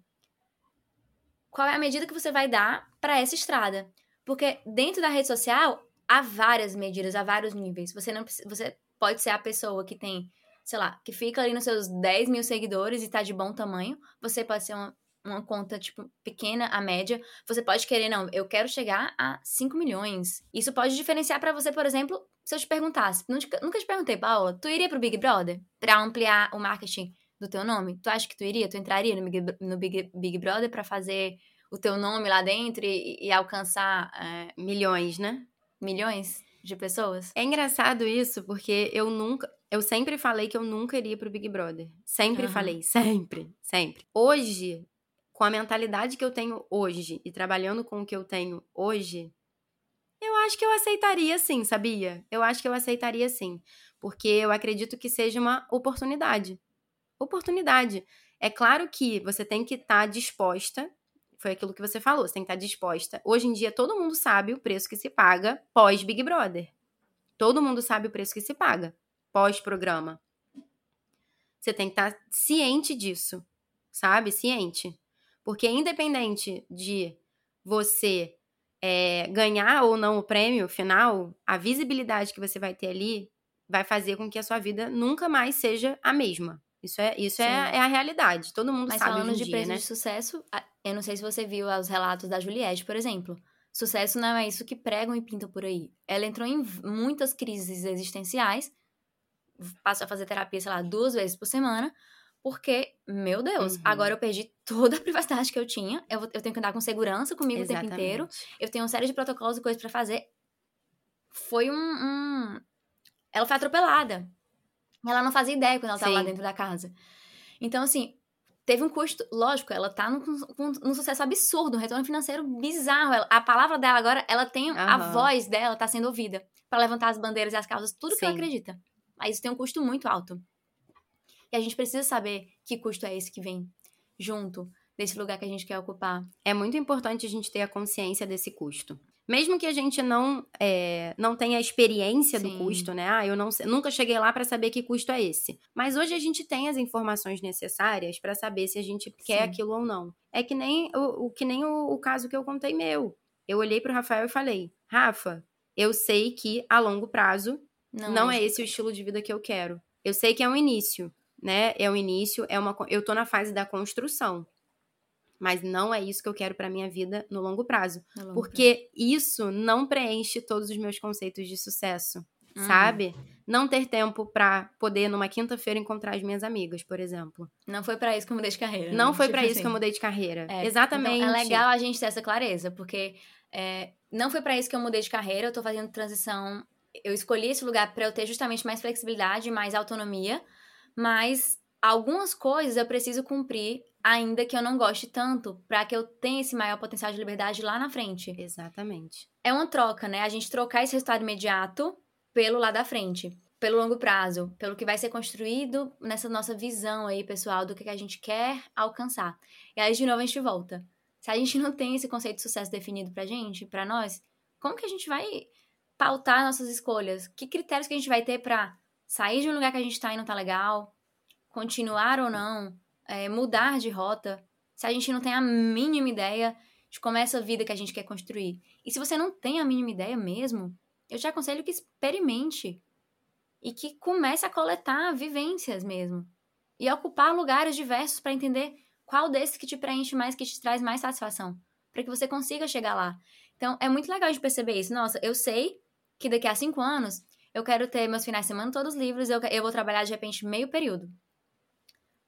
qual é a medida que você vai dar para essa estrada. Porque dentro da rede social há várias medidas, há vários níveis. Você não você pode ser a pessoa que tem, sei lá, que fica ali nos seus 10 mil seguidores e tá de bom tamanho. Você pode ser uma, uma conta, tipo, pequena, a média. Você pode querer, não, eu quero chegar a 5 milhões. Isso pode diferenciar para você, por exemplo, se eu te perguntasse, nunca, te perguntei, Paola, tu iria pro Big Brother pra ampliar o marketing do teu nome? Tu acha que tu iria? Tu entraria no Big, no Big, Big Brother pra fazer o teu nome lá dentro e, e alcançar é, Milhões, né? milhões de pessoas? É engraçado isso, porque eu nunca. Eu sempre falei que eu nunca iria pro Big Brother. Sempre uhum. falei, sempre, sempre. Hoje, com a mentalidade que eu tenho hoje e trabalhando com o que eu tenho hoje, eu acho que eu aceitaria sim, sabia? Eu acho que eu aceitaria sim. Porque eu acredito que seja uma oportunidade. Oportunidade. É claro que você tem que estar tá disposta. Foi aquilo que você falou, você tem que estar tá disposta. Hoje em dia, todo mundo sabe o preço que se paga pós-Big Brother. Todo mundo sabe o preço que se paga pós-programa. Você tem que estar tá ciente disso, sabe? Ciente. Porque independente de você é, ganhar ou não o prêmio final, a visibilidade que você vai ter ali vai fazer com que a sua vida nunca mais seja a mesma. Isso é, isso é, é, a realidade. Todo mundo Mas sabe falando hoje de dia, né? de sucesso, eu não sei se você viu os relatos da Juliette, por exemplo. Sucesso não é isso que pregam e pintam por aí. Ela entrou em muitas crises existenciais passo a fazer terapia, sei lá, duas vezes por semana, porque, meu Deus, uhum. agora eu perdi toda a privacidade que eu tinha. Eu, eu tenho que andar com segurança comigo Exatamente. o tempo inteiro. Eu tenho uma série de protocolos e coisas para fazer. Foi um, um, Ela foi atropelada. Ela não fazia ideia quando ela estava lá dentro da casa. Então, assim, teve um custo. Lógico, ela tá num, num sucesso absurdo, um retorno financeiro bizarro. Ela, a palavra dela agora, ela tem. Uhum. A voz dela tá sendo ouvida para levantar as bandeiras e as causas, tudo Sim. que ela acredita. Mas isso tem um custo muito alto. E a gente precisa saber que custo é esse que vem junto desse lugar que a gente quer ocupar. É muito importante a gente ter a consciência desse custo. Mesmo que a gente não é, não tenha a experiência Sim. do custo, né? Ah, eu não nunca cheguei lá para saber que custo é esse. Mas hoje a gente tem as informações necessárias para saber se a gente quer Sim. aquilo ou não. É que nem o, o que nem o, o, caso que eu contei meu. Eu olhei para o Rafael e falei: Rafa, eu sei que a longo prazo não, não é esse o estilo de vida que eu quero. Eu sei que é um início, né? É um início, é uma eu tô na fase da construção. Mas não é isso que eu quero para minha vida no longo prazo, no longo porque prazo. isso não preenche todos os meus conceitos de sucesso, uhum. sabe? Não ter tempo para poder numa quinta-feira encontrar as minhas amigas, por exemplo. Não foi para isso que eu mudei de carreira. Não né? foi tipo para assim. isso que eu mudei de carreira. É, Exatamente. Então é legal a gente ter essa clareza, porque é, não foi para isso que eu mudei de carreira, eu tô fazendo transição eu escolhi esse lugar para eu ter justamente mais flexibilidade, mais autonomia, mas algumas coisas eu preciso cumprir ainda que eu não goste tanto, para que eu tenha esse maior potencial de liberdade lá na frente. Exatamente. É uma troca, né? A gente trocar esse resultado imediato pelo lá da frente, pelo longo prazo, pelo que vai ser construído nessa nossa visão aí, pessoal, do que a gente quer alcançar. E aí, de novo, a gente volta. Se a gente não tem esse conceito de sucesso definido pra gente, pra nós, como que a gente vai pautar nossas escolhas? Que critérios que a gente vai ter para sair de um lugar que a gente está e não tá legal, continuar ou não, é, mudar de rota? Se a gente não tem a mínima ideia de como é essa vida que a gente quer construir. E se você não tem a mínima ideia mesmo, eu te aconselho que experimente e que comece a coletar vivências mesmo e ocupar lugares diversos para entender qual desses que te preenche mais, que te traz mais satisfação, para que você consiga chegar lá. Então, é muito legal de perceber isso. Nossa, eu sei que daqui a cinco anos eu quero ter meus finais de semana todos livres, eu, eu vou trabalhar de repente meio período.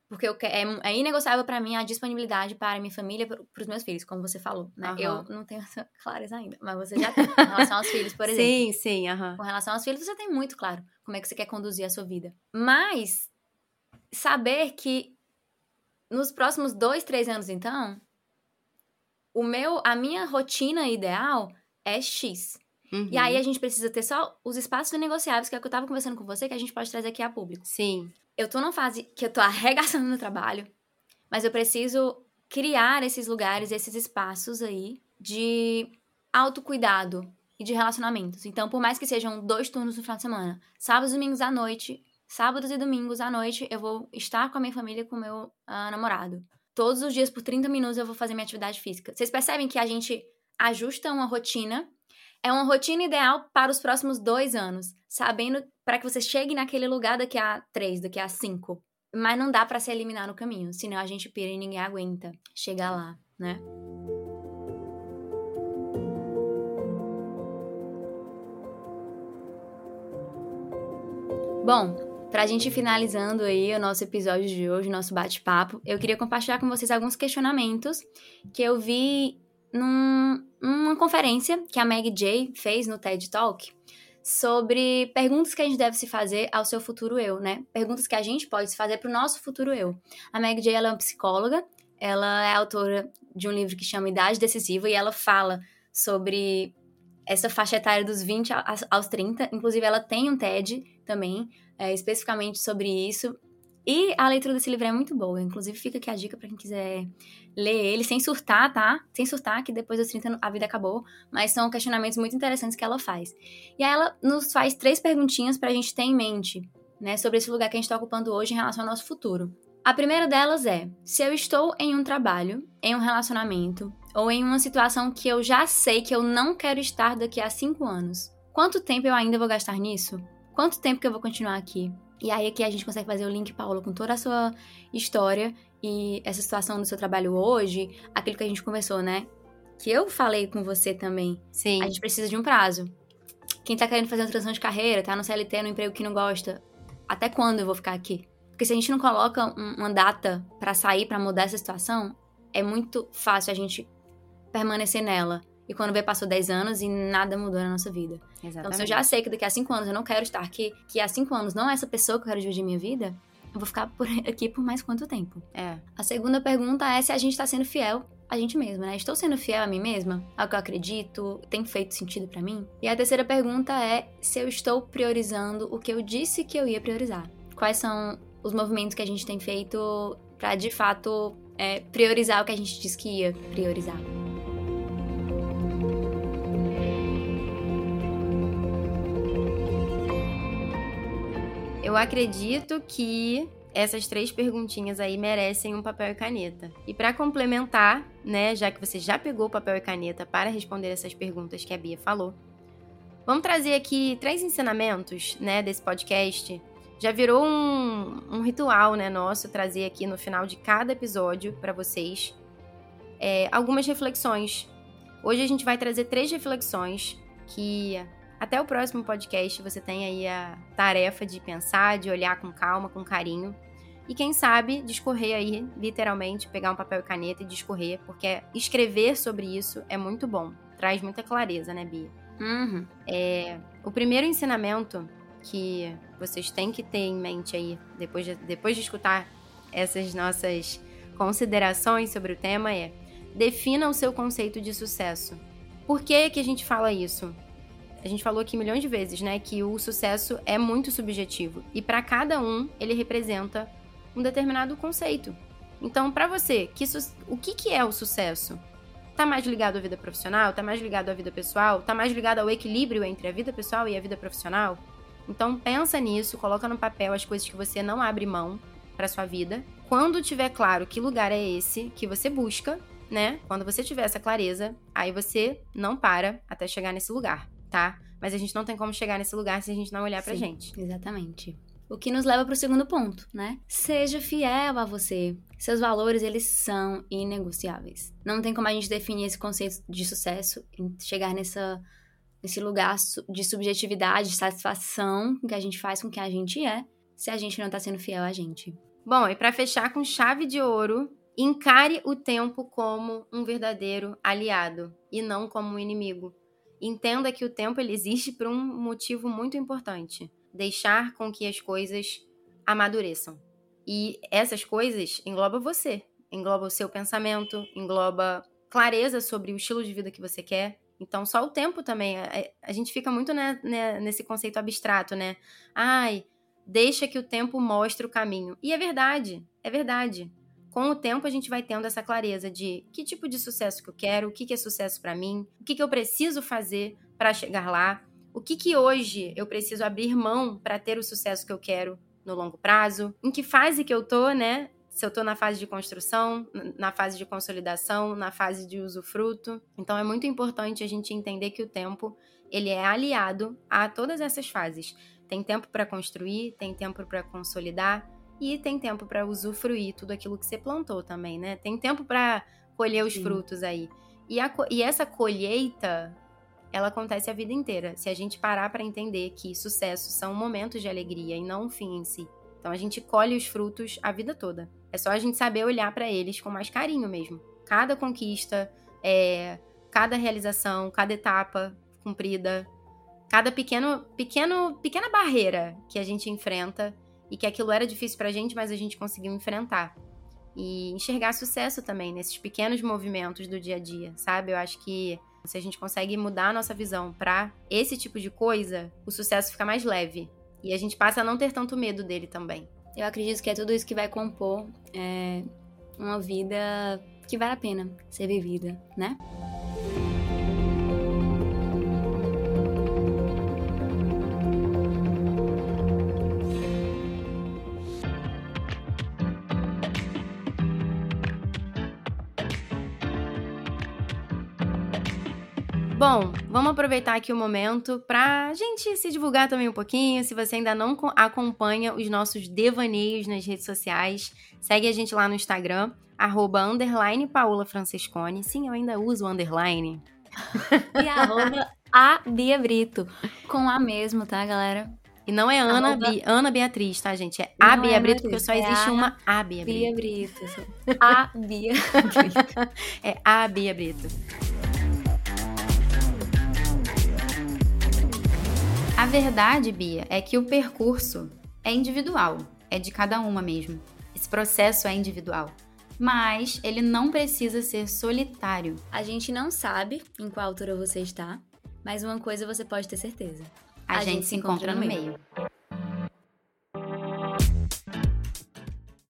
Porque eu, é, é inegociável para mim a disponibilidade para minha família, para os meus filhos, como você falou, né? Uhum. Eu não tenho essa clareza ainda, mas você já tem. Com relação aos filhos, por exemplo. Sim, sim, uhum. Com relação aos filhos, você tem muito claro como é que você quer conduzir a sua vida. Mas saber que nos próximos dois, três anos, então, o meu, a minha rotina ideal é X. Uhum. E aí uhum. a gente precisa ter só os espaços negociáveis, que é o que eu tava conversando com você, que a gente pode trazer aqui a público. Sim. Eu tô numa fase que eu tô arregaçando no trabalho, mas eu preciso criar esses lugares, esses espaços aí de autocuidado e de relacionamentos. Então, por mais que sejam dois turnos no final de semana, sábados e domingos à noite, sábados e domingos à noite, eu vou estar com a minha família, com o meu uh, namorado. Todos os dias, por 30 minutos, eu vou fazer minha atividade física. Vocês percebem que a gente ajusta uma rotina é uma rotina ideal para os próximos dois anos, sabendo para que você chegue naquele lugar daqui a três, daqui a cinco. Mas não dá para se eliminar no caminho, senão a gente pira e ninguém aguenta chegar lá, né? Bom, para a gente finalizando aí o nosso episódio de hoje, nosso bate-papo, eu queria compartilhar com vocês alguns questionamentos que eu vi num, numa conferência que a Meg Jay fez no TED Talk sobre perguntas que a gente deve se fazer ao seu futuro eu, né? Perguntas que a gente pode se fazer para o nosso futuro eu. A Meg Jay ela é uma psicóloga, ela é autora de um livro que chama Idade Decisiva e ela fala sobre essa faixa etária dos 20 aos 30. Inclusive, ela tem um TED também, é, especificamente sobre isso. E a leitura desse livro é muito boa. Inclusive, fica aqui a dica para quem quiser ler ele sem surtar, tá? Sem surtar, que depois dos 30 a vida acabou. Mas são questionamentos muito interessantes que ela faz. E aí ela nos faz três perguntinhas pra gente ter em mente, né? Sobre esse lugar que a gente tá ocupando hoje em relação ao nosso futuro. A primeira delas é: se eu estou em um trabalho, em um relacionamento, ou em uma situação que eu já sei que eu não quero estar daqui a cinco anos, quanto tempo eu ainda vou gastar nisso? Quanto tempo que eu vou continuar aqui? E aí aqui a gente consegue fazer o link, Paula, com toda a sua história e essa situação do seu trabalho hoje, aquilo que a gente conversou, né? Que eu falei com você também. Sim. A gente precisa de um prazo. Quem tá querendo fazer uma transição de carreira, tá no CLT, no emprego que não gosta, até quando eu vou ficar aqui? Porque se a gente não coloca uma data para sair, para mudar essa situação, é muito fácil a gente permanecer nela. E quando vê, passou 10 anos e nada mudou na nossa vida. Exatamente. Então, se eu já sei que daqui a 5 anos eu não quero estar aqui, que há 5 anos não é essa pessoa que eu quero dividir minha vida, eu vou ficar por aqui por mais quanto tempo? É. A segunda pergunta é se a gente está sendo fiel a gente mesma, né? Estou sendo fiel a mim mesma? Ao que eu acredito? Tem feito sentido para mim? E a terceira pergunta é se eu estou priorizando o que eu disse que eu ia priorizar. Quais são os movimentos que a gente tem feito para de fato é, priorizar o que a gente disse que ia priorizar. Eu acredito que essas três perguntinhas aí merecem um papel e caneta. E para complementar, né, já que você já pegou papel e caneta para responder essas perguntas que a Bia falou, vamos trazer aqui três ensinamentos, né, desse podcast já virou um, um ritual, né, nosso, trazer aqui no final de cada episódio para vocês é, algumas reflexões. Hoje a gente vai trazer três reflexões que até o próximo podcast você tem aí a tarefa de pensar, de olhar com calma, com carinho. E quem sabe discorrer aí, literalmente, pegar um papel e caneta e discorrer, porque escrever sobre isso é muito bom. Traz muita clareza, né, Bia? Uhum. É, o primeiro ensinamento que vocês têm que ter em mente aí, depois de, depois de escutar essas nossas considerações sobre o tema, é defina o seu conceito de sucesso. Por que, que a gente fala isso? A gente falou aqui milhões de vezes, né, que o sucesso é muito subjetivo e para cada um ele representa um determinado conceito. Então, para você, que o que, que é o sucesso? Tá mais ligado à vida profissional? Tá mais ligado à vida pessoal? Tá mais ligado ao equilíbrio entre a vida pessoal e a vida profissional? Então pensa nisso, coloca no papel as coisas que você não abre mão para sua vida. Quando tiver claro que lugar é esse que você busca, né? Quando você tiver essa clareza, aí você não para até chegar nesse lugar, tá? Mas a gente não tem como chegar nesse lugar se a gente não olhar pra Sim, gente. Exatamente. O que nos leva para o segundo ponto, né? Seja fiel a você. Seus valores, eles são inegociáveis. Não tem como a gente definir esse conceito de sucesso chegar nessa esse lugar de subjetividade, de satisfação que a gente faz com que a gente é, se a gente não tá sendo fiel a gente. Bom, e para fechar com chave de ouro, encare o tempo como um verdadeiro aliado e não como um inimigo. Entenda que o tempo ele existe por um motivo muito importante: deixar com que as coisas amadureçam. E essas coisas engloba você, engloba o seu pensamento, engloba clareza sobre o estilo de vida que você quer, então, só o tempo também. A, a gente fica muito né, né, nesse conceito abstrato, né? Ai, deixa que o tempo mostre o caminho. E é verdade, é verdade. Com o tempo, a gente vai tendo essa clareza de que tipo de sucesso que eu quero, o que, que é sucesso para mim, o que, que eu preciso fazer para chegar lá, o que, que hoje eu preciso abrir mão para ter o sucesso que eu quero no longo prazo, em que fase que eu tô, né? se eu estou na fase de construção, na fase de consolidação, na fase de usufruto. Então é muito importante a gente entender que o tempo ele é aliado a todas essas fases. Tem tempo para construir, tem tempo para consolidar e tem tempo para usufruir tudo aquilo que você plantou também, né? Tem tempo para colher os Sim. frutos aí. E, a, e essa colheita, ela acontece a vida inteira. Se a gente parar para entender que sucesso são momentos de alegria e não um fim em si. Então a gente colhe os frutos a vida toda. É só a gente saber olhar para eles com mais carinho mesmo. Cada conquista, é, cada realização, cada etapa cumprida, cada pequeno, pequeno, pequena barreira que a gente enfrenta e que aquilo era difícil pra gente, mas a gente conseguiu enfrentar. E enxergar sucesso também nesses pequenos movimentos do dia a dia, sabe? Eu acho que se a gente consegue mudar a nossa visão para esse tipo de coisa, o sucesso fica mais leve. E a gente passa a não ter tanto medo dele também. Eu acredito que é tudo isso que vai compor é, uma vida que vale a pena ser vivida, né? Aproveitar aqui o momento para a gente se divulgar também um pouquinho. Se você ainda não acompanha os nossos devaneios nas redes sociais, segue a gente lá no Instagram, arroba underline Paula Francescone. Sim, eu ainda uso underline. e arroba a Bia Brito, com A mesmo, tá, galera? E não é Ana, arroba... Bi, Ana Beatriz, tá, gente? É a não Bia é Brito, porque só existe é uma A Bia Brito. Bia Brito. A Bia Brito. é a Bia Brito. A verdade, Bia, é que o percurso é individual, é de cada uma mesmo. Esse processo é individual. Mas ele não precisa ser solitário. A gente não sabe em qual altura você está, mas uma coisa você pode ter certeza. A, a gente, gente, se encontra, encontra no meio. meio.